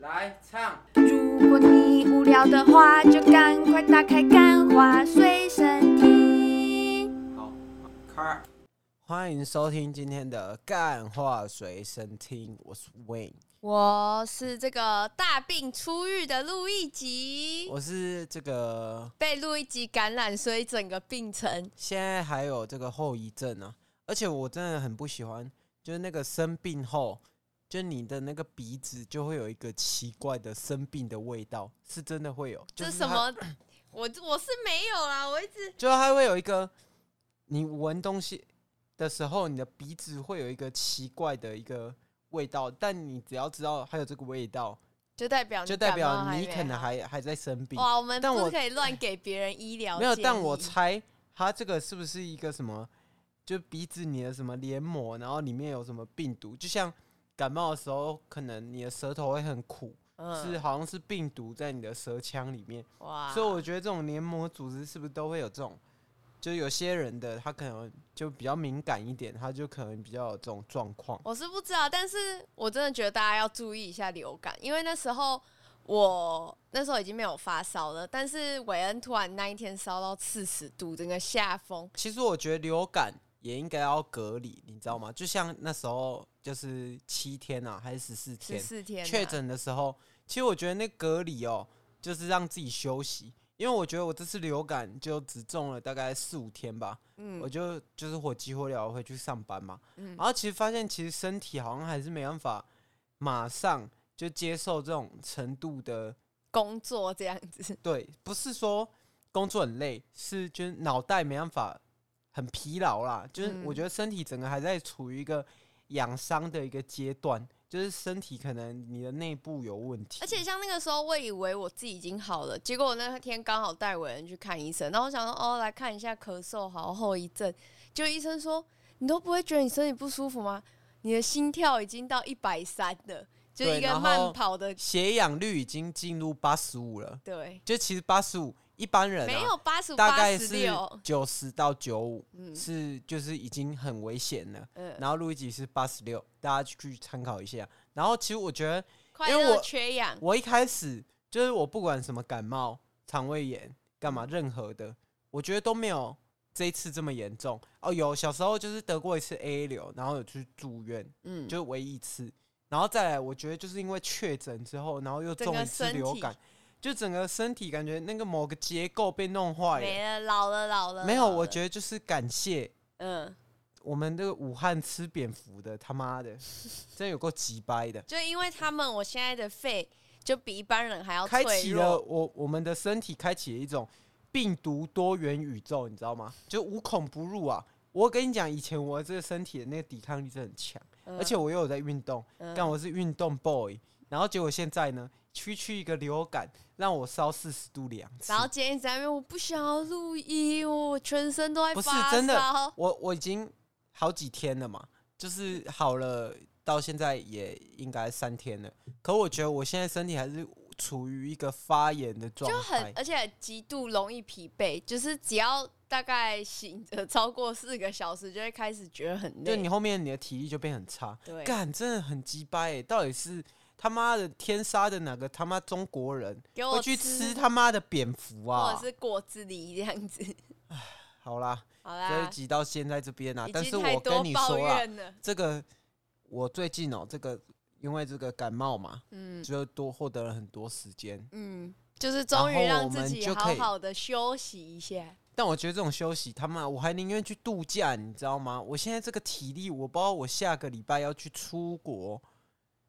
来唱。如果你无聊的话，就赶快打开《干话随身听》。好，开。欢迎收听今天的《干话随身听》，我是 Wayne，我是这个大病初愈的路易吉，我是这个被路易吉感染，所以整个病程现在还有这个后遗症呢、啊。而且我真的很不喜欢，就是那个生病后。就你的那个鼻子就会有一个奇怪的生病的味道，是真的会有。就是、这什么？我我是没有啦，我一直就还会有一个，你闻东西的时候，你的鼻子会有一个奇怪的一个味道。但你只要知道还有这个味道，就代表就代表你可能还还在生病。哇，我可以乱给别人医疗？没有，但我猜他这个是不是一个什么？就鼻子你的什么黏膜，然后里面有什么病毒，就像。感冒的时候，可能你的舌头会很苦，嗯、是好像是病毒在你的舌腔里面。哇！所以我觉得这种黏膜组织是不是都会有这种？就有些人的他可能就比较敏感一点，他就可能比较有这种状况。我是不知道，但是我真的觉得大家要注意一下流感，因为那时候我那时候已经没有发烧了，但是韦恩突然那一天烧到四十度，整个下风。其实我觉得流感。也应该要隔离，你知道吗？就像那时候，就是七天啊，还是十四天？十四天确诊的时候，其实我觉得那隔离哦，就是让自己休息。因为我觉得我这次流感就只中了大概四五天吧，嗯，我就就是火急火燎回去上班嘛，嗯，然后其实发现其实身体好像还是没办法马上就接受这种程度的工作这样子。对，不是说工作很累，是就是脑袋没办法。很疲劳啦，就是我觉得身体整个还在处于一个养伤的一个阶段，就是身体可能你的内部有问题。而且像那个时候，我以为我自己已经好了，结果我那天刚好带伟人去看医生，然后我想说哦，来看一下咳嗽好后遗症，就医生说你都不会觉得你身体不舒服吗？你的心跳已经到一百三了，就一个慢跑的血氧率已经进入八十五了。对，就其实八十五。一般人、啊、没有八十五，大概是九十到九五，是就是已经很危险了。嗯、然后路易吉是八十六，大家去参考一下。然后其实我觉得，因为我缺氧，我一开始就是我不管什么感冒、肠胃炎干嘛，任何的，我觉得都没有这一次这么严重。哦，有小时候就是得过一次 AA 流，然后有去住院，嗯，就是唯一一次。然后再来，我觉得就是因为确诊之后，然后又中一次流感。就整个身体感觉那个某个结构被弄坏了，没了，老了，老了。没有，我觉得就是感谢，嗯，我们这个武汉吃蝙蝠的，他妈的，真有够鸡掰的。就因为他们，我现在的肺就比一般人还要。开启了我我们的身体，开启了一种病毒多元宇宙，你知道吗？就无孔不入啊！我跟你讲，以前我这个身体的那个抵抗力是很强，嗯、而且我又有在运动，但、嗯、我是运动 boy。然后结果现在呢？区区一个流感，让我烧四十度两次。然后今天在那边，我不想要录音，我全身都在发烧。不是真的，我我已经好几天了嘛，就是好了，到现在也应该三天了。可我觉得我现在身体还是处于一个发炎的状态，就很而且极度容易疲惫，就是只要大概醒着超过四个小时，就会开始觉得很累。就你后面你的体力就变很差，对，干真的很鸡掰欸，到底是？他妈的，天杀的哪个他妈中国人会去吃他妈的蝙蝠啊？或者是果子狸这样子？唉，好啦，好啦，这一集到现在这边啊。但是我跟你说啊，这个我最近哦、喔，这个因为这个感冒嘛，嗯，就多获得了很多时间，嗯，就是终于让自己好好的休息一下。但我觉得这种休息，他妈我还宁愿去度假，你知道吗？我现在这个体力，我不知道我下个礼拜要去出国。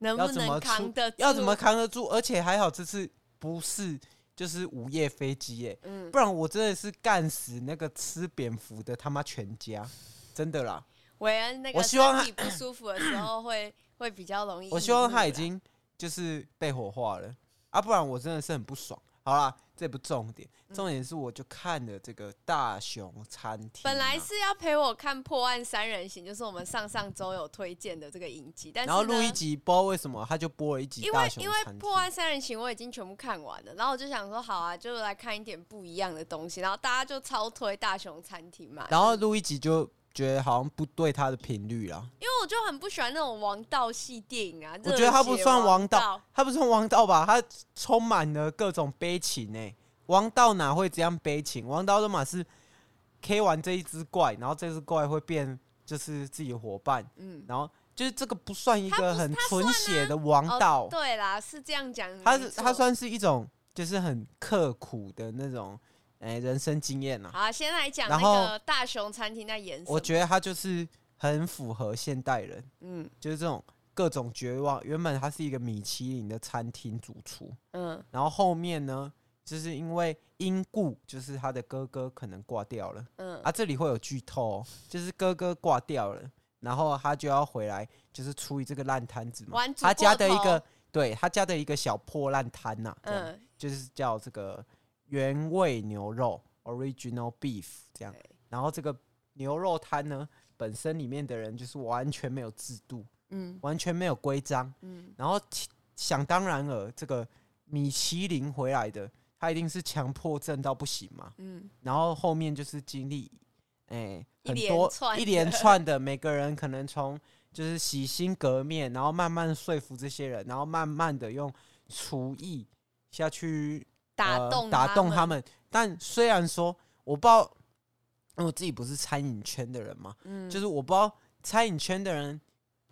能不能扛得住？要怎么扛得住？而且还好，这次不是就是午夜飞机耶，不然我真的是干死那个吃蝙蝠的他妈全家，真的啦。韦恩那个身体不舒服的时候会会比较容易。我希望他已经就是被火化了啊，不然我真的是很不爽。好啦。这不重点，重点是我就看了这个大熊餐厅、啊。本来是要陪我看《破案三人行》，就是我们上上周有推荐的这个影集，但是然后录一集，不知道为什么他就播了一集大熊餐厅。因为因为《破案三人行》我已经全部看完了，然后我就想说好啊，就来看一点不一样的东西。然后大家就超推大熊餐厅嘛。然后录一集就觉得好像不对他的频率啦。因为我就很不喜欢那种王道系电影啊。我觉得他不算王道，他不算王道吧？他充满了各种悲情呢、欸。王道哪会这样悲情？王道的嘛是 K 完这一只怪，然后这只怪会变就是自己的伙伴。嗯，然后就是这个不算一个很纯血的王道。哦、对啦，是这样讲。他是他算是一种就是很刻苦的那种。哎、欸，人生经验呐。好，先来讲那个大熊餐厅在演什么。我觉得它就是很符合现代人，嗯，就是这种各种绝望。原本他是一个米其林的餐厅主厨，嗯，然后后面呢，就是因为因故，就是他的哥哥可能挂掉了，嗯，啊，这里会有剧透、喔，就是哥哥挂掉了，然后他就要回来，就是出于这个烂摊子嘛。他家的一个，对他家的一个小破烂摊呐，嗯，就是叫这个。原味牛肉 （original beef） 这样，然后这个牛肉摊呢，本身里面的人就是完全没有制度，嗯，完全没有规章，嗯，然后想当然尔，这个米其林回来的，他一定是强迫症到不行嘛，嗯，然后后面就是经历，哎、欸，很多一连串的，每个人可能从就是洗心革面，然后慢慢说服这些人，然后慢慢的用厨艺下去。打动、呃、打动他们，但虽然说我不知道，因为我自己不是餐饮圈的人嘛，嗯，就是我不知道餐饮圈的人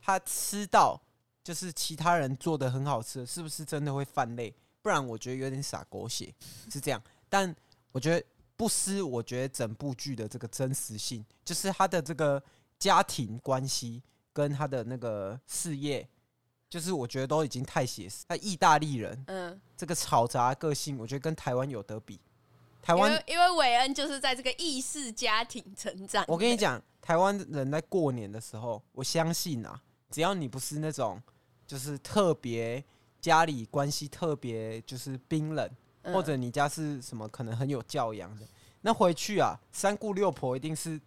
他吃到就是其他人做的很好吃，是不是真的会犯累？不然我觉得有点洒狗血，是这样。但我觉得不失，我觉得整部剧的这个真实性，就是他的这个家庭关系跟他的那个事业。就是我觉得都已经太写实。那意大利人，嗯，这个吵杂个性，我觉得跟台湾有得比。台湾因为韦恩就是在这个意式家庭成长。我跟你讲，台湾人在过年的时候，我相信啊，只要你不是那种就是特别家里关系特别就是冰冷，或者你家是什么可能很有教养的，那回去啊，三姑六婆一定是。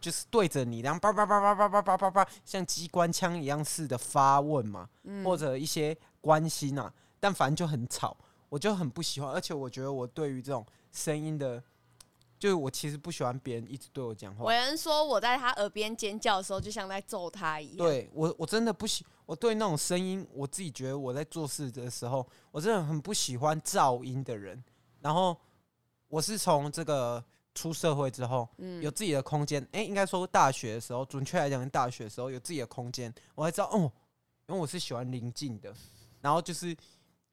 就是对着你，然后叭叭叭叭叭叭叭叭叭，像机关枪一样似的发问嘛，嗯、或者一些关心啊，但反正就很吵，我就很不喜欢。而且我觉得我对于这种声音的，就是我其实不喜欢别人一直对我讲话。有人说我在他耳边尖叫的时候，就像在揍他一样。对我，我真的不喜，我对那种声音，我自己觉得我在做事的时候，我真的很不喜欢噪音的人。然后我是从这个。出社会之后，嗯，有自己的空间。哎、欸，应该说大学的时候，准确来讲，大学的时候有自己的空间，我还知道哦，因为我是喜欢宁静的。然后就是，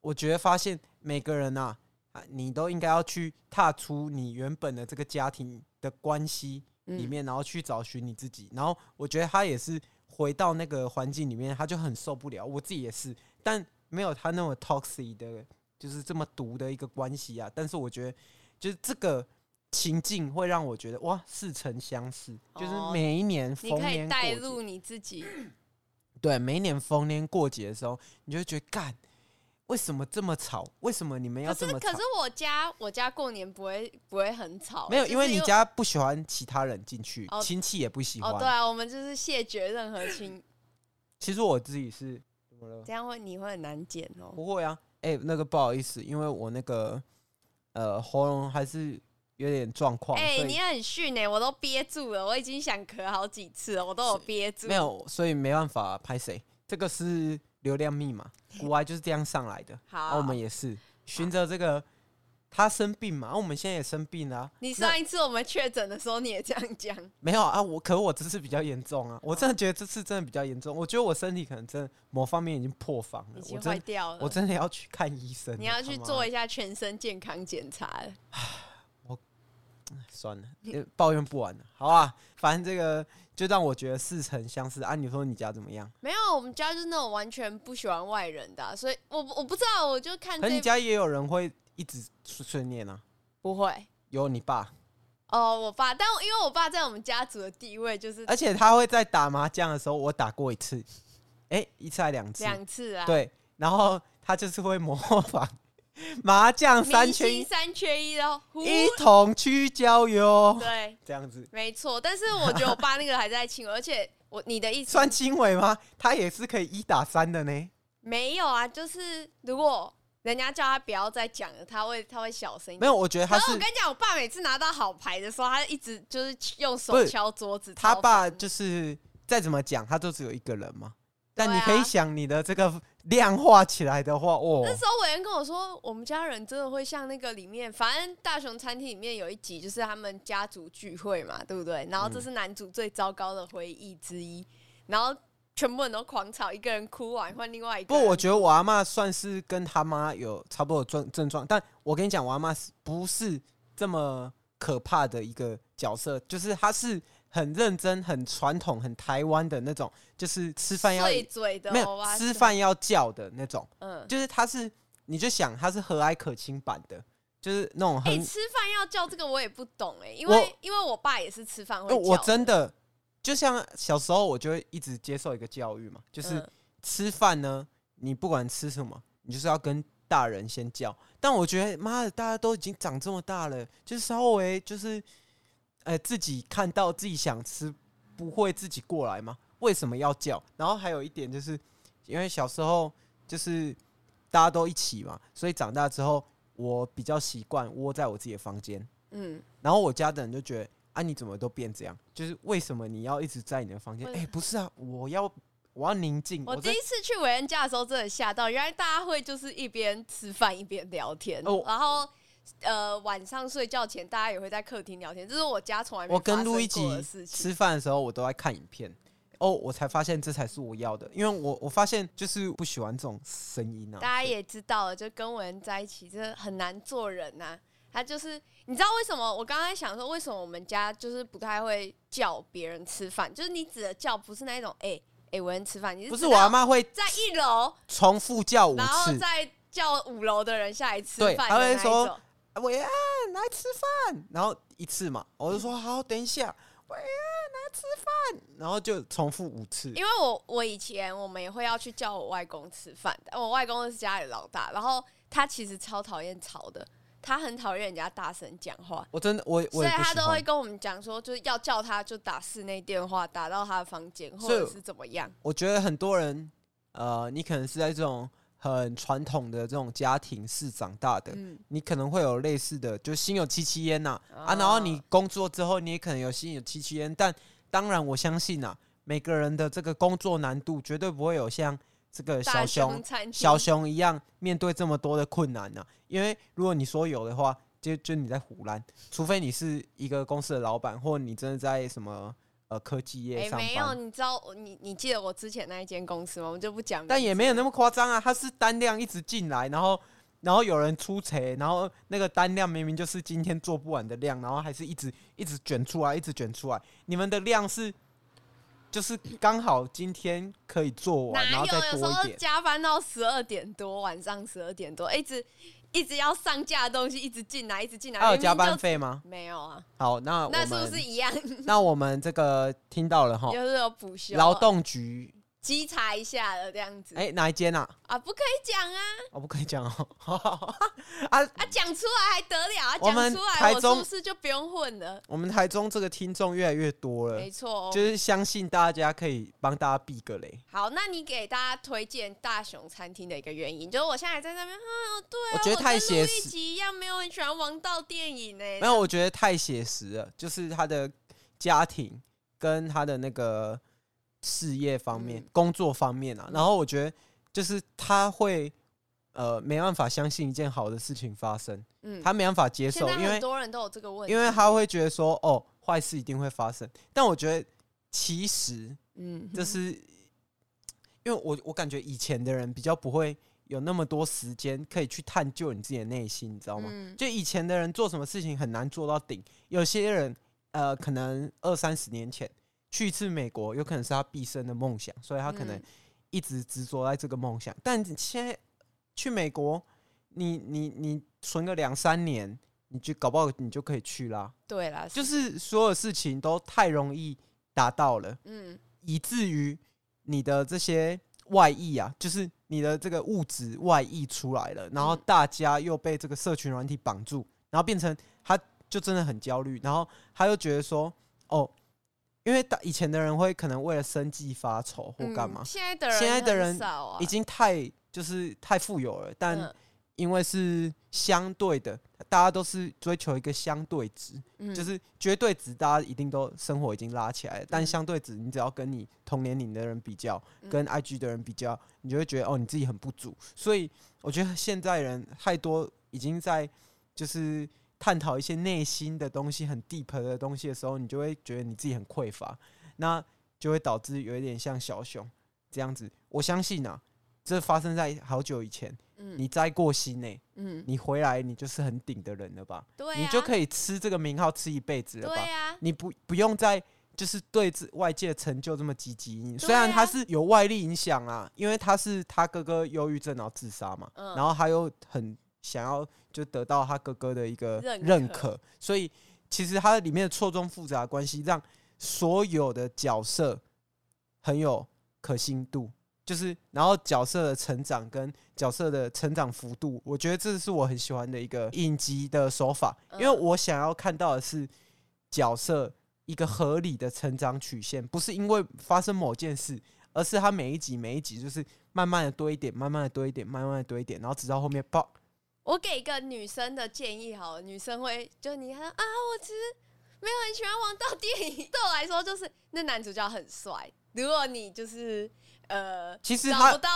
我觉得发现每个人呐，啊，你都应该要去踏出你原本的这个家庭的关系里面，然后去找寻你自己。然后我觉得他也是回到那个环境里面，他就很受不了。我自己也是，但没有他那么 toxic 的，就是这么毒的一个关系啊。但是我觉得，就是这个。情境会让我觉得哇，似曾相识，就是每一年逢年过节，你可以带入你自己。对，每一年逢年过节的时候，你就会觉得干，为什么这么吵？为什么你们要这么吵？可是，我家我家过年不会不会很吵，没有，因为你家不喜欢其他人进去，亲戚也不喜欢。哦，对啊，我们就是谢绝任何亲。其实我自己是怎么了？这样会你会很难剪哦。不会啊，哎、欸，那个不好意思，因为我那个呃喉咙还是。有点状况，哎、欸，你很逊呢，我都憋住了，我已经想咳好几次了，我都有憋住。没有，所以没办法拍谁。这个是流量密码，古埃就是这样上来的。好、啊，我们也是循着这个他生病嘛，啊，我们现在也生病了，啊。你上一次我们确诊的时候你也这样讲？没有啊，我可我这次比较严重啊，我真的觉得这次真的比较严重。我觉得我身体可能真的某方面已经破防了，已经坏掉了我。我真的要去看医生，你要去做一下全身健康检查了。算了，抱怨不完了，好啊，反正这个就让我觉得似曾相识。啊，你说你家怎么样？没有，我们家就是那种完全不喜欢外人的、啊，所以我我不知道，我就看。可你家也有人会一直碎碎念啊？不会，有你爸。哦，我爸，但因为我爸在我们家族的地位就是，而且他会在打麻将的时候，我打过一次，哎、欸，一次还两次？两次啊？对，然后他就是会模仿。麻将三缺一，三缺一哦，一同去郊游。对，这样子没错。但是我觉得我爸那个还在轻微，而且我你的意思算轻微吗？他也是可以一打三的呢。没有啊，就是如果人家叫他不要再讲了，他会他会小声。没有，我觉得他是。我跟你讲，我爸每次拿到好牌的时候，他一直就是用手敲桌子。他爸就是再怎么讲，他都只有一个人嘛。但你可以想，你的这个量化起来的话，哦。那时候委员跟我说，我们家人真的会像那个里面，反正大雄餐厅里面有一集，就是他们家族聚会嘛，对不对？然后这是男主最糟糕的回忆之一，然后。全部人都狂吵，一个人哭完换另外一个。不，我觉得我阿妈算是跟他妈有差不多的症症状，但我跟你讲，我阿妈是不是这么可怕的一个角色？就是她是很认真、很传统、很台湾的那种，就是吃饭要嘴的，没有吃饭要叫的那种。嗯，就是他是，你就想他是和蔼可亲版的，就是那种很。哎、欸，吃饭要叫这个我也不懂哎、欸，因为因为我爸也是吃饭会叫。我真的。就像小时候，我就会一直接受一个教育嘛，就是吃饭呢，你不管吃什么，你就是要跟大人先叫。但我觉得，妈的，大家都已经长这么大了，就稍微就是，呃，自己看到自己想吃，不会自己过来吗？为什么要叫？然后还有一点就是，因为小时候就是大家都一起嘛，所以长大之后，我比较习惯窝在我自己的房间。嗯，然后我家的人就觉得。啊！你怎么都变这样？就是为什么你要一直在你的房间？哎、欸，不是啊，我要我要宁静。我第一次去委员家的时候，真的吓到，原来大家会就是一边吃饭一边聊天。哦，然后呃，晚上睡觉前大家也会在客厅聊天。这是我家从来。我跟路一起吃饭的时候，我都在看影片。哦，我才发现这才是我要的，因为我我发现就是不喜欢这种声音啊。大家也知道了，就跟委员在一起，真的很难做人呐、啊。他就是，你知道为什么？我刚才想说，为什么我们家就是不太会叫别人吃饭？就是你指的叫，不是那一种哎哎，我、欸、人吃饭，你是不是我阿妈会在一楼重复叫五次，然后再叫五楼的人下来吃饭？他会说伟安来吃饭，然后一次嘛，我就说好，等一下，伟安来吃饭，然后就重复五次。因为我我以前我们也会要去叫我外公吃饭的，我外公是家里老大，然后他其实超讨厌吵的。他很讨厌人家大声讲话，我真的我，我所以他都会跟我们讲说，就是要叫他就打室内电话，打到他的房间，或者是怎么样。我觉得很多人，呃，你可能是在这种很传统的这种家庭式长大的，嗯、你可能会有类似的，就心有戚戚焉呐啊。然后你工作之后，你也可能有心有戚戚焉，但当然我相信啊，每个人的这个工作难度绝对不会有像。这个小熊小熊一样面对这么多的困难呢、啊？因为如果你说有的话，就就你在唬烂，除非你是一个公司的老板，或你真的在什么呃科技业上班。没有，你知道你你记得我之前那一间公司吗？我就不讲。但也没有那么夸张啊，它是单量一直进来，然后然后有人出差，然后那个单量明明就是今天做不完的量，然后还是一直一直卷出来，一直卷出来。你们的量是？就是刚好今天可以做完，然后再多一点。有时候加班到十二点多，晚上十二点多，一直一直要上架的东西，一直进来，一直进来。还有加班费吗？没有啊。好，那那是不是一样？那我们这个听到了哈，就是有补休。劳动局。稽查一下的这样子，哎，哪一间啊？啊，不可以讲啊！我不可以讲哦。啊啊，讲出来还得了啊？讲出来，我是不是就不用混了？我们台中这个听众越来越多了，没错，就是相信大家可以帮大家避个雷。好，那你给大家推荐大雄餐厅的一个原因，就是我现在在那边，啊，对，我觉得太写实，一样没有很喜欢王道电影呢。没有，我觉得太写实了，就是他的家庭跟他的那个。事业方面、嗯、工作方面啊，然后我觉得就是他会呃没办法相信一件好的事情发生，嗯，他没办法接受，因为很多人都有这个问题，因为他会觉得说哦坏事一定会发生，但我觉得其实嗯，就是因为我我感觉以前的人比较不会有那么多时间可以去探究你自己的内心，你知道吗？嗯、就以前的人做什么事情很难做到顶，有些人呃可能二三十年前。去一次美国，有可能是他毕生的梦想，所以他可能一直执着在这个梦想。嗯、但现在去美国，你你你存个两三年，你就搞不好你就可以去啦。对啦，就是所有事情都太容易达到了，嗯，以至于你的这些外溢啊，就是你的这个物质外溢出来了，然后大家又被这个社群软体绑住，然后变成他就真的很焦虑，然后他又觉得说，哦。因为以前的人会可能为了生计发愁或干嘛，现在的人现在的人已经太就是太富有了，但因为是相对的，大家都是追求一个相对值，嗯、就是绝对值，大家一定都生活已经拉起来了。但相对值，你只要跟你同年龄的人比较，嗯、跟 IG 的人比较，你就会觉得哦，你自己很不足。所以我觉得现在人太多已经在就是探讨一些内心的东西，很 deep 的东西的时候，你就会觉得你自己很匮乏，那就会导致有一点像小熊这样子。我相信啊，这发生在好久以前。嗯、你摘过心呢？嗯，你回来你就是很顶的人了吧？对、啊，你就可以吃这个名号吃一辈子了吧？对啊，你不不用再就是对外界成就这么积极。虽然他是有外力影响啊，因为他是他哥哥忧郁症然后自杀嘛，嗯、然后他又很想要就得到他哥哥的一个认可，所以其实他里面的错综复杂的关系让所有的角色很有可信度。就是，然后角色的成长跟角色的成长幅度，我觉得这是我很喜欢的一个影集的手法，因为我想要看到的是角色一个合理的成长曲线，不是因为发生某件事，而是他每一集每一集就是慢慢的多一点，慢慢的多一点，慢慢的多一点，然后直到后面爆。我给一个女生的建议好了，女生会就你看啊，我其实没有很喜欢王道电影，对我来说就是那男主角很帅，如果你就是。呃，其实他找不到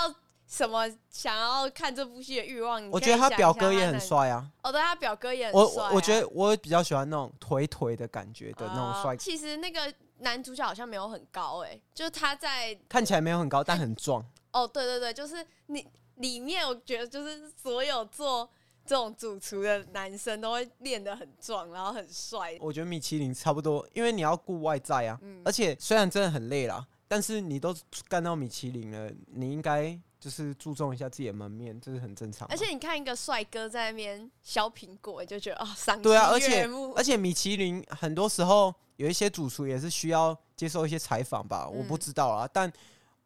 什么想要看这部戏的欲望。我觉得他表哥也很帅啊。哦，对，他表哥也很帅啊。我我觉得我比较喜欢那种腿腿的感觉的那种帅。其实那个男主角好像没有很高哎，就是他在看起来没有很高，但很壮。哦，对对对，就是你里面我觉得就是所有做这种主厨的男生都会练得很壮，然后很帅。我觉得米其林差不多，因为你要顾外在啊，而且虽然真的很累啦。但是你都干到米其林了，你应该就是注重一下自己的门面，这是很正常。而且你看一个帅哥在那边削苹果，就觉得啊，赏心悦目。对啊，而且而且米其林很多时候有一些主厨也是需要接受一些采访吧，我不知道啊。但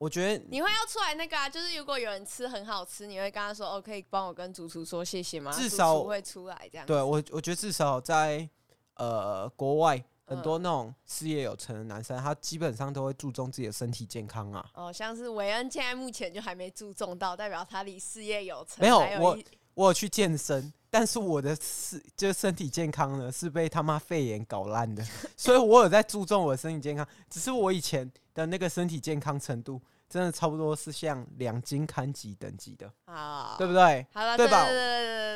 我觉得你会要出来那个啊，就是如果有人吃很好吃，你会跟他说，哦，可以帮我跟主厨说谢谢吗？至少会出来这样。对我，我觉得至少在呃国外。很多那种事业有成的男生，他基本上都会注重自己的身体健康啊。哦，像是韦恩现在目前就还没注重到，代表他离事业有成。没有，有我我有去健身，但是我的是就是身体健康呢是被他妈肺炎搞烂的，所以我有在注重我的身体健康。只是我以前的那个身体健康程度，真的差不多是像两金刊级等级的啊，对不对？好了，对吧？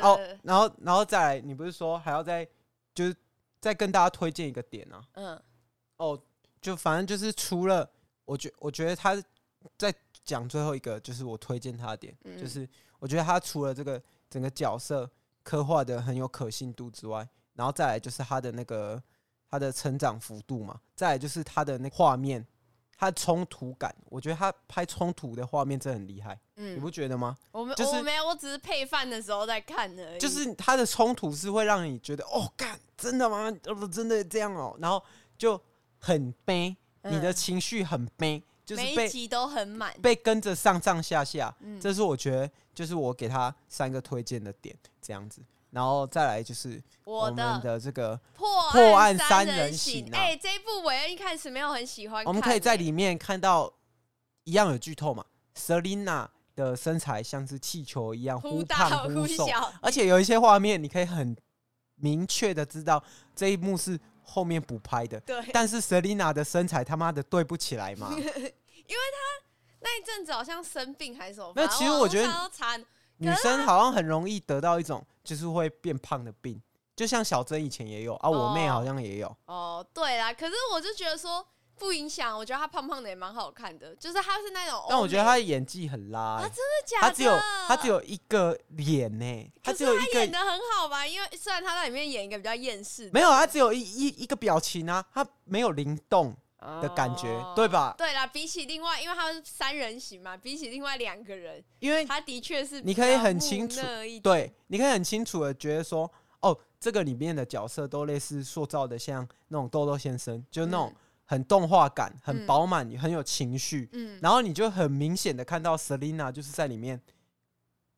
哦，然后然后再来，你不是说还要再就是。再跟大家推荐一个点啊，嗯，哦，就反正就是除了我觉，我觉得他在讲最后一个，就是我推荐他的点，嗯、就是我觉得他除了这个整个角色刻画的很有可信度之外，然后再来就是他的那个他的成长幅度嘛，再来就是他的那画面。他的冲突感，我觉得他拍冲突的画面真的很厉害，嗯，你不觉得吗？我没，就是、我没有，我只是配饭的时候在看而已。就是他的冲突是会让你觉得，哦，干，真的吗？哦，真的这样哦，然后就很悲，嗯、你的情绪很悲，就是每一集都很满，被跟着上上下下，嗯、这是我觉得，就是我给他三个推荐的点，这样子。然后再来就是我们的这个破案三人行。哎，这一部韦恩一开始没有很喜欢。我们可以在里面看到一样有剧透嘛？Selina 的身材像是气球一样忽大忽小，而且有一些画面你可以很明确的知道这一幕是后面补拍的。对。但是 Selina 的身材他妈的对不起来嘛？因为他那一阵子好像生病还是什么？那其实我觉得。女生好像很容易得到一种就是会变胖的病，就像小珍以前也有啊，我妹好像也有。哦，对啦，可是我就觉得说不影响，我觉得她胖胖的也蛮好看的，就是她是那种。但我觉得她的演技很拉，啊，真的假的？她只有她只有一个脸呢，她只有一个。她演的很好吧？因为虽然她在里面演一个比较厌世，没有，她只有一一一个表情啊，她没有灵动。的感觉，哦、对吧？对啦，比起另外，因为他是三人行嘛，比起另外两个人，因为他的确是你可以很清楚，对，你可以很清楚的觉得说，哦，这个里面的角色都类似塑造的像那种豆豆先生，就那种很动画感、嗯、很饱满、很有情绪，嗯，然后你就很明显的看到 Selina 就是在里面，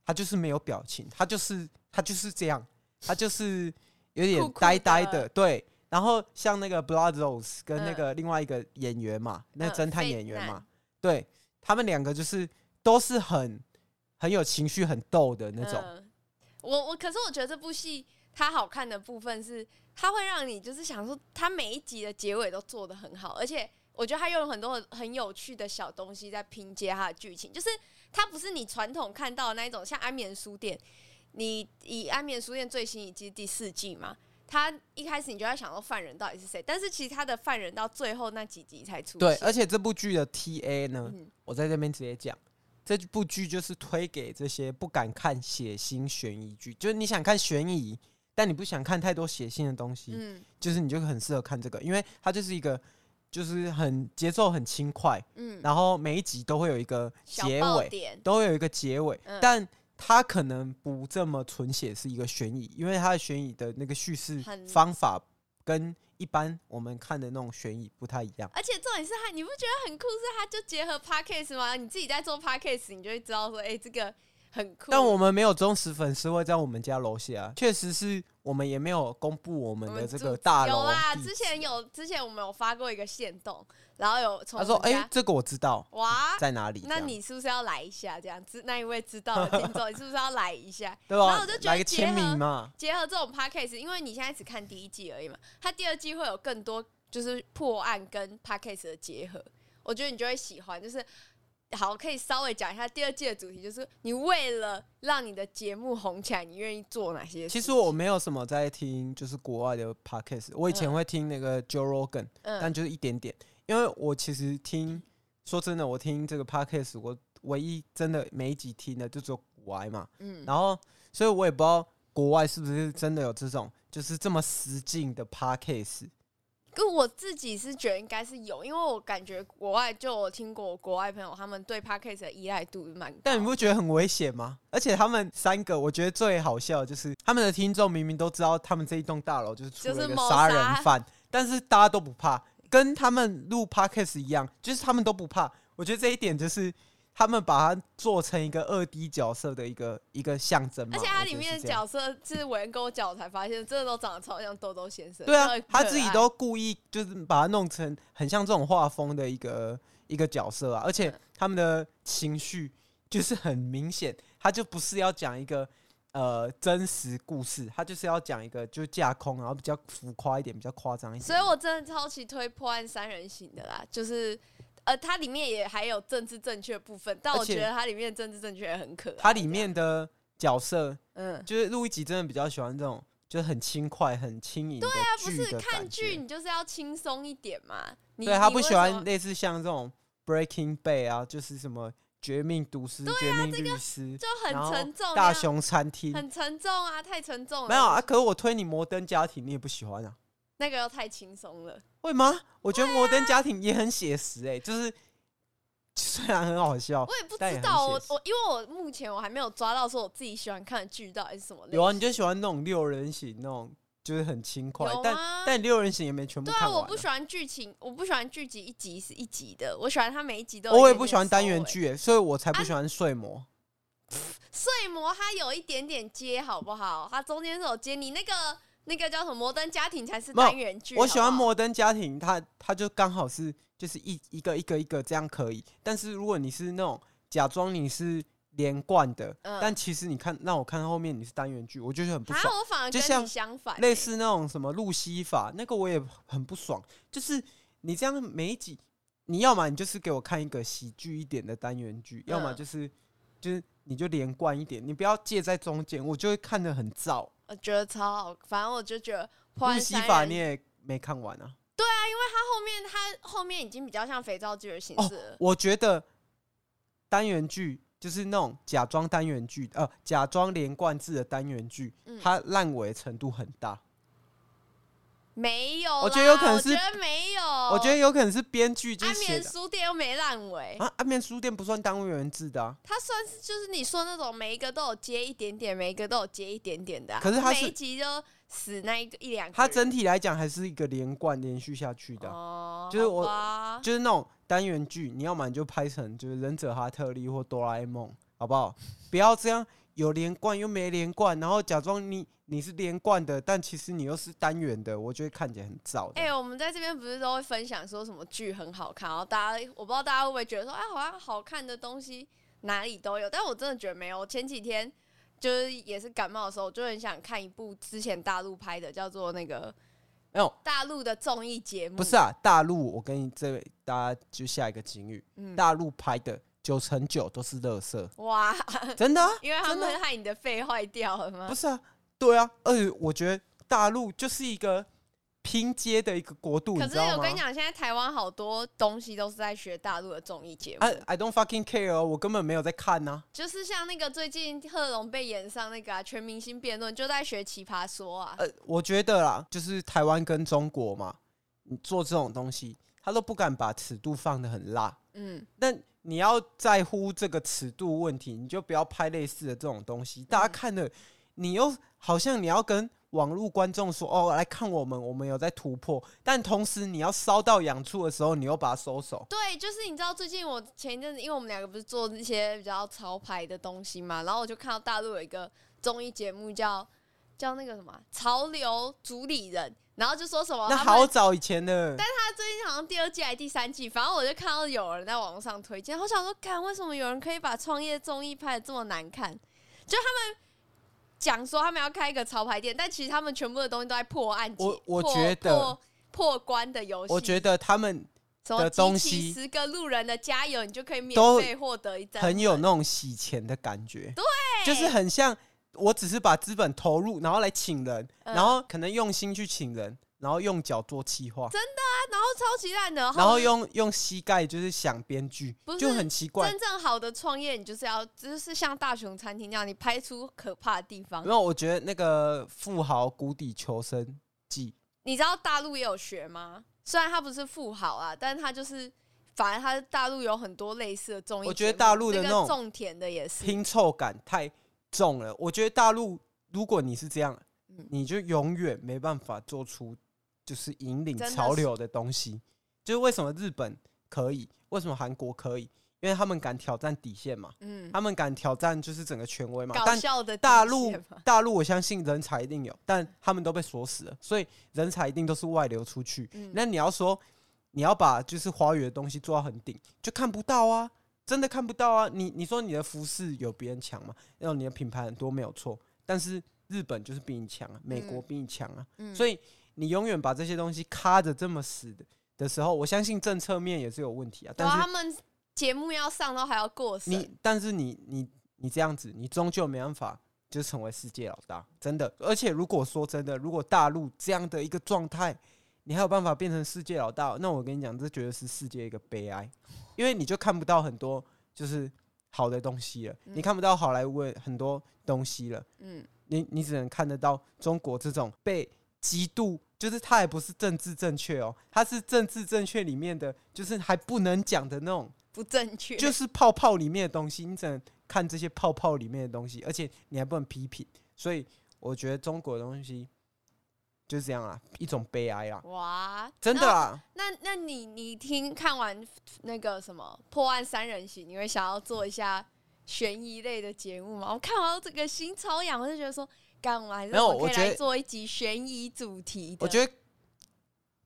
他就是没有表情，他就是他就是这样，他就是有点呆呆的对。然后像那个 Blood Rose 跟那个另外一个演员嘛，嗯、那个侦探演员嘛，嗯、对他们两个就是都是很很有情绪、很逗的那种。嗯、我我可是我觉得这部戏它好看的部分是，它会让你就是想说，它每一集的结尾都做的很好，而且我觉得它用了很多很有趣的小东西在拼接它的剧情，就是它不是你传统看到的那一种，像安眠书店，你以安眠书店最新一季第四季嘛，它一开始你就在想说犯人到底是谁，但是其实他的犯人到最后那几集才出现。对，而且这部剧的 TA 呢，嗯、我在这边直接讲。这部剧就是推给这些不敢看血腥悬疑剧，就是你想看悬疑，但你不想看太多血腥的东西，嗯，就是你就很适合看这个，因为它就是一个就是很节奏很轻快，嗯，然后每一集都会有一个结尾，都会有一个结尾，嗯，但它可能不这么纯写是一个悬疑，因为它的悬疑的那个叙事方法跟。一般我们看的那种悬疑不太一样，而且重点是他，你不觉得很酷？是他就结合 podcast 吗？你自己在做 podcast，你就会知道说，哎、欸，这个很酷。但我们没有忠实粉丝会在我们家楼下，确实是。我们也没有公布我们的这个大楼。有啦，之前有，之前我们有发过一个线动，然后有从他说：“哎、欸，这个我知道，哇，在哪里？”那你是不是要来一下？这样子，那一位知道的听众，你是不是要来一下？对吧？然后我就觉得来个签名嘛，结合这种 podcast，因为你现在只看第一季而已嘛，它第二季会有更多就是破案跟 podcast 的结合，我觉得你就会喜欢，就是。好，可以稍微讲一下第二季的主题，就是你为了让你的节目红起来，你愿意做哪些事？其实我没有什么在听，就是国外的 podcast。我以前会听那个 Joe Rogan，嗯，但就是一点点。因为我其实听，说真的，我听这个 podcast，我唯一真的每一集听的就只有股癌嘛，嗯，然后所以我也不知道国外是不是真的有这种就是这么实境的 podcast。可我自己是觉得应该是有，因为我感觉国外就我听过国外朋友他们对 Podcast 的依赖度蛮高。但你不觉得很危险吗？而且他们三个，我觉得最好笑的就是他们的听众明明都知道他们这一栋大楼就是出了一个杀人犯，但是大家都不怕，跟他们录 Podcast 一样，就是他们都不怕。我觉得这一点就是。他们把它做成一个二 D 角色的一个一个象征，而且它里面的角色是伟恩跟我讲，我才发现，真的都长得超像豆豆先生。对啊，他自己都故意就是把它弄成很像这种画风的一个一个角色啊，而且他们的情绪就是很明显，他就不是要讲一个呃真实故事，他就是要讲一个就是架空，然后比较浮夸一点，比较夸张一点。所以我真的超级推破案三人行的啦，就是。呃，它里面也还有政治正确部分，但我觉得它里面政治正确也很可爱。它里面的角色，嗯，就是录一集真的比较喜欢这种，就是很轻快、很轻盈。对啊，不是看剧，你就是要轻松一点嘛。对，他不喜欢类似像这种 Breaking Bad 啊，就是什么绝命毒师、啊、绝命律师，就很沉重。大熊餐厅很沉重啊，太沉重了。没有啊，可是我推你摩登家庭，你也不喜欢啊。那个又太轻松了，会吗？我觉得《摩登家庭》也很写实，哎，就是虽然很好笑，我也不知道，我我因为我目前我还没有抓到说我自己喜欢看的剧到底是什么类型。有啊，你就喜欢那种六人行那种，就是很轻快，但但六人行也没全部看完。对啊，我不喜欢剧情，我不喜欢剧集一集是一集的，我喜欢它每一集都。我也不喜欢单元剧，所以我才不喜欢睡魔。睡魔它有一点点接，好不好？它中间是有接你那个。那个叫什么《摩登家庭》才是单元剧。我喜欢《摩登家庭》它，它它就刚好是就是一一个一个一个这样可以。但是如果你是那种假装你是连贯的，嗯、但其实你看，让我看后面你是单元剧，我就是很不爽。我反而跟你相反，类似那种什么路西法，那个我也很不爽。就是你这样每一集，你要么你就是给我看一个喜剧一点的单元剧，嗯、要么就是就是你就连贯一点，你不要介在中间，我就会看得很燥。我觉得超好，反正我就觉得《路西法》你也没看完啊？对啊，因为他后面他后面已经比较像肥皂剧的形式我觉得单元剧就是那种假装单元剧，呃，假装连贯字的单元剧，嗯、它烂尾程度很大。没有，我觉得有可能是没有，我觉得有可能是编剧。安眠书店又没烂尾啊！安眠书店不算单元字的啊，它算是就是你说那种每一个都有接一点点，每一个都有接一点点的。可是它每一集就死那一个一两个。它整体来讲还是一个连贯连续下去的，就是我就是那种单元剧，你要么你就拍成就是忍者哈特利或哆啦 A 梦，好不好？不要这样有连贯又没连贯，然后假装你。你是连贯的，但其实你又是单元的，我觉得看起来很燥。哎、我们在这边不是都会分享说什么剧很好看，然后大家我不知道大家会不会觉得说，哎，好像好看的东西哪里都有，但我真的觉得没有。前几天就是也是感冒的时候，就很想看一部之前大陆拍的，叫做那个没有大陆的综艺节目。不是啊，大陆我跟你这位大家就下一个警语，嗯、大陆拍的九成九都是垃圾。哇，真的、啊？因为他们会害你的肺坏掉了吗？不是啊，对啊，而且我觉得大陆就是一个。拼接的一个国度，可是我跟你讲，现在台湾好多东西都是在学大陆的综艺节目。I I don't fucking care，我根本没有在看呢、啊。就是像那个最近贺龙被演上那个、啊《全明星辩论》，就在学奇葩说啊。呃，我觉得啦，就是台湾跟中国嘛，你做这种东西，他都不敢把尺度放的很辣。嗯，但你要在乎这个尺度问题，你就不要拍类似的这种东西。大家看的，你又好像你要跟。网络观众说：“哦，来看我们，我们有在突破。但同时，你要烧到痒处的时候，你又把它收手。对，就是你知道，最近我前一阵子，因为我们两个不是做那些比较潮牌的东西嘛，然后我就看到大陆有一个综艺节目叫叫那个什么潮流主理人，然后就说什么那好早以前的，但是他最近好像第二季还是第三季，反正我就看到有人在网上推荐，我想说，看为什么有人可以把创业综艺拍的这么难看？就他们。”讲说他们要开一个潮牌店，但其实他们全部的东西都在破案解，我我觉得破破，破关的游戏。我觉得他们的东西，十个路人的加油，你就可以免费获得一张，很有那种洗钱的感觉。对，就是很像，我只是把资本投入，然后来请人，嗯、然后可能用心去请人。然后用脚做企划，真的啊，然后超级烂的。然后用用膝盖就是想编剧，就很奇怪。真正好的创业，你就是要就是像大雄餐厅那样，你拍出可怕的地方。然后我觉得那个富豪谷底求生记，你知道大陆也有学吗？虽然他不是富豪啊，但是他就是，反正他大陆有很多类似的综艺。我觉得大陆的那种种田的也是拼凑感太重了。我觉得大陆，如果你是这样，你就永远没办法做出。就是引领潮流的东西，是就是为什么日本可以，为什么韩国可以？因为他们敢挑战底线嘛，嗯，他们敢挑战就是整个权威嘛。搞笑的大陆，大陆我相信人才一定有，但他们都被锁死了，所以人才一定都是外流出去。嗯、那你要说你要把就是华语的东西做到很顶，就看不到啊，真的看不到啊。你你说你的服饰有别人强吗？然后你的品牌很多没有错，但是日本就是比你强啊，美国比你强啊，嗯、所以。你永远把这些东西卡着这么死的的时候，我相信政策面也是有问题啊。但是他们节目要上都还要过审。你但是你你你这样子，你终究没办法就成为世界老大，真的。而且如果说真的，如果大陆这样的一个状态，你还有办法变成世界老大，那我跟你讲，这绝对是世界一个悲哀，因为你就看不到很多就是好的东西了，你看不到好莱坞很多东西了。嗯，你你只能看得到中国这种被极度。就是它也不是政治正确哦，它是政治正确里面的，就是还不能讲的那种不正确，就是泡泡里面的东西，你只能看这些泡泡里面的东西，而且你还不能批评，所以我觉得中国的东西就是这样啊，一种悲哀啊！哇，真的啊？那那，那你你听看完那个什么破案三人行，你会想要做一下悬疑类的节目吗？我看完这个心超痒，我就觉得说。干完没有？我觉得做一集悬疑主题，我觉得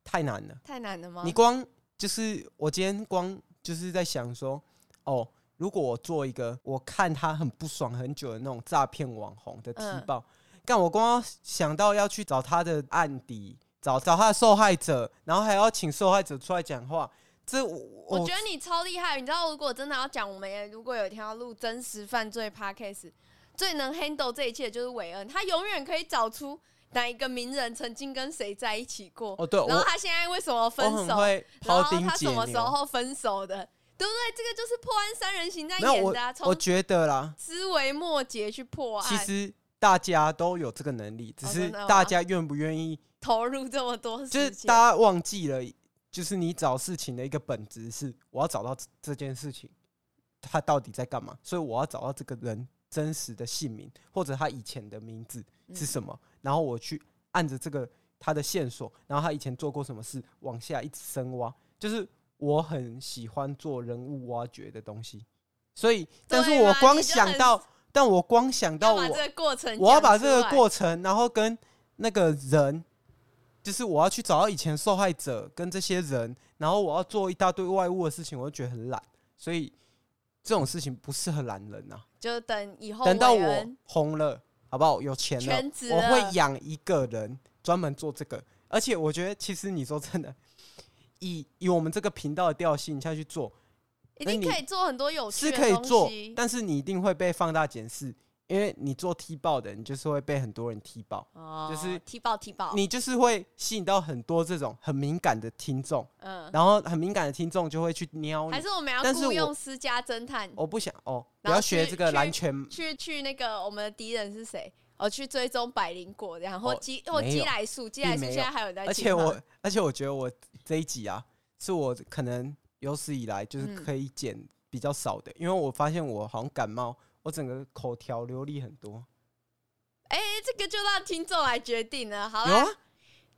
太难了。太难了吗？你光就是我今天光就是在想说，哦，如果我做一个我看他很不爽很久的那种诈骗网红的踢爆，但、嗯、我光想到要去找他的案底，找找他的受害者，然后还要请受害者出来讲话，这我，我觉得你超厉害。你知道，如果真的要讲，我们也如果有一天要录真实犯罪 Podcast。最能 handle 这一切的就是韦恩，他永远可以找出哪一个名人曾经跟谁在一起过。哦，对，然后他现在为什么分手？然后他什么时候分手的？对不对？这个就是破案三人行在演的啊。我，我觉得啦，枝微末节去破案。其实大家都有这个能力，只是大家愿不愿意投入这么多。就是大家忘记了，就是你找事情的一个本质是，我要找到这件事情，他到底在干嘛？所以我要找到这个人。真实的姓名或者他以前的名字是什么？嗯、然后我去按着这个他的线索，然后他以前做过什么事，往下一直深挖。就是我很喜欢做人物挖掘的东西，所以，但是我光想到，但我光想到我，我要把这个过程，然后跟那个人，就是我要去找到以前受害者跟这些人，然后我要做一大堆外物的事情，我就觉得很懒，所以这种事情不适合懒人呐。就等以后等到我红了，好不好？有钱了，了我会养一个人专门做这个。而且我觉得，其实你说真的，以以我们这个频道的调性下去做，一定可以做很多有趣。是可以做，但是你一定会被放大检视。因为你做踢爆的，你就是会被很多人踢爆，哦、就是踢爆踢爆，你就是会吸引到很多这种很敏感的听众，嗯，然后很敏感的听众就会去瞄你。还是我们要雇佣私家侦探？我不想哦，不要学这个蓝拳，去去，去那个我们的敌人是谁？哦，去追踪百灵果，然后鸡或鸡来素，鸡来素现在还有在。而且我而且我觉得我这一集啊，是我可能有史以来就是可以剪比较少的，嗯、因为我发现我好像感冒。我整个口条流利很多，哎、欸，这个就让听众来决定了。好了，啊、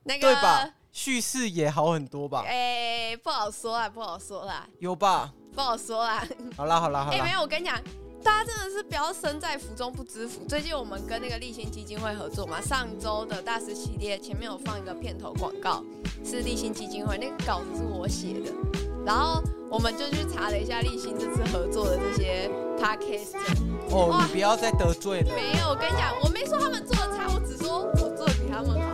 那个对吧？叙事也好很多吧？哎、欸，不好说啊，不好说啦。有吧？不好说啦。好啦，好啦，好啦。哎、欸，没有，我跟你讲，大家真的是不要身在福中不知福。最近我们跟那个立新基金会合作嘛，上周的大师系列前面有放一个片头广告，是立新基金会，那个稿子是我写的，然后我们就去查了一下立新这次合作的这些 podcast。哦，你不要再得罪了。没有，我跟你讲，我没说他们做的差，我只说我做的比他们。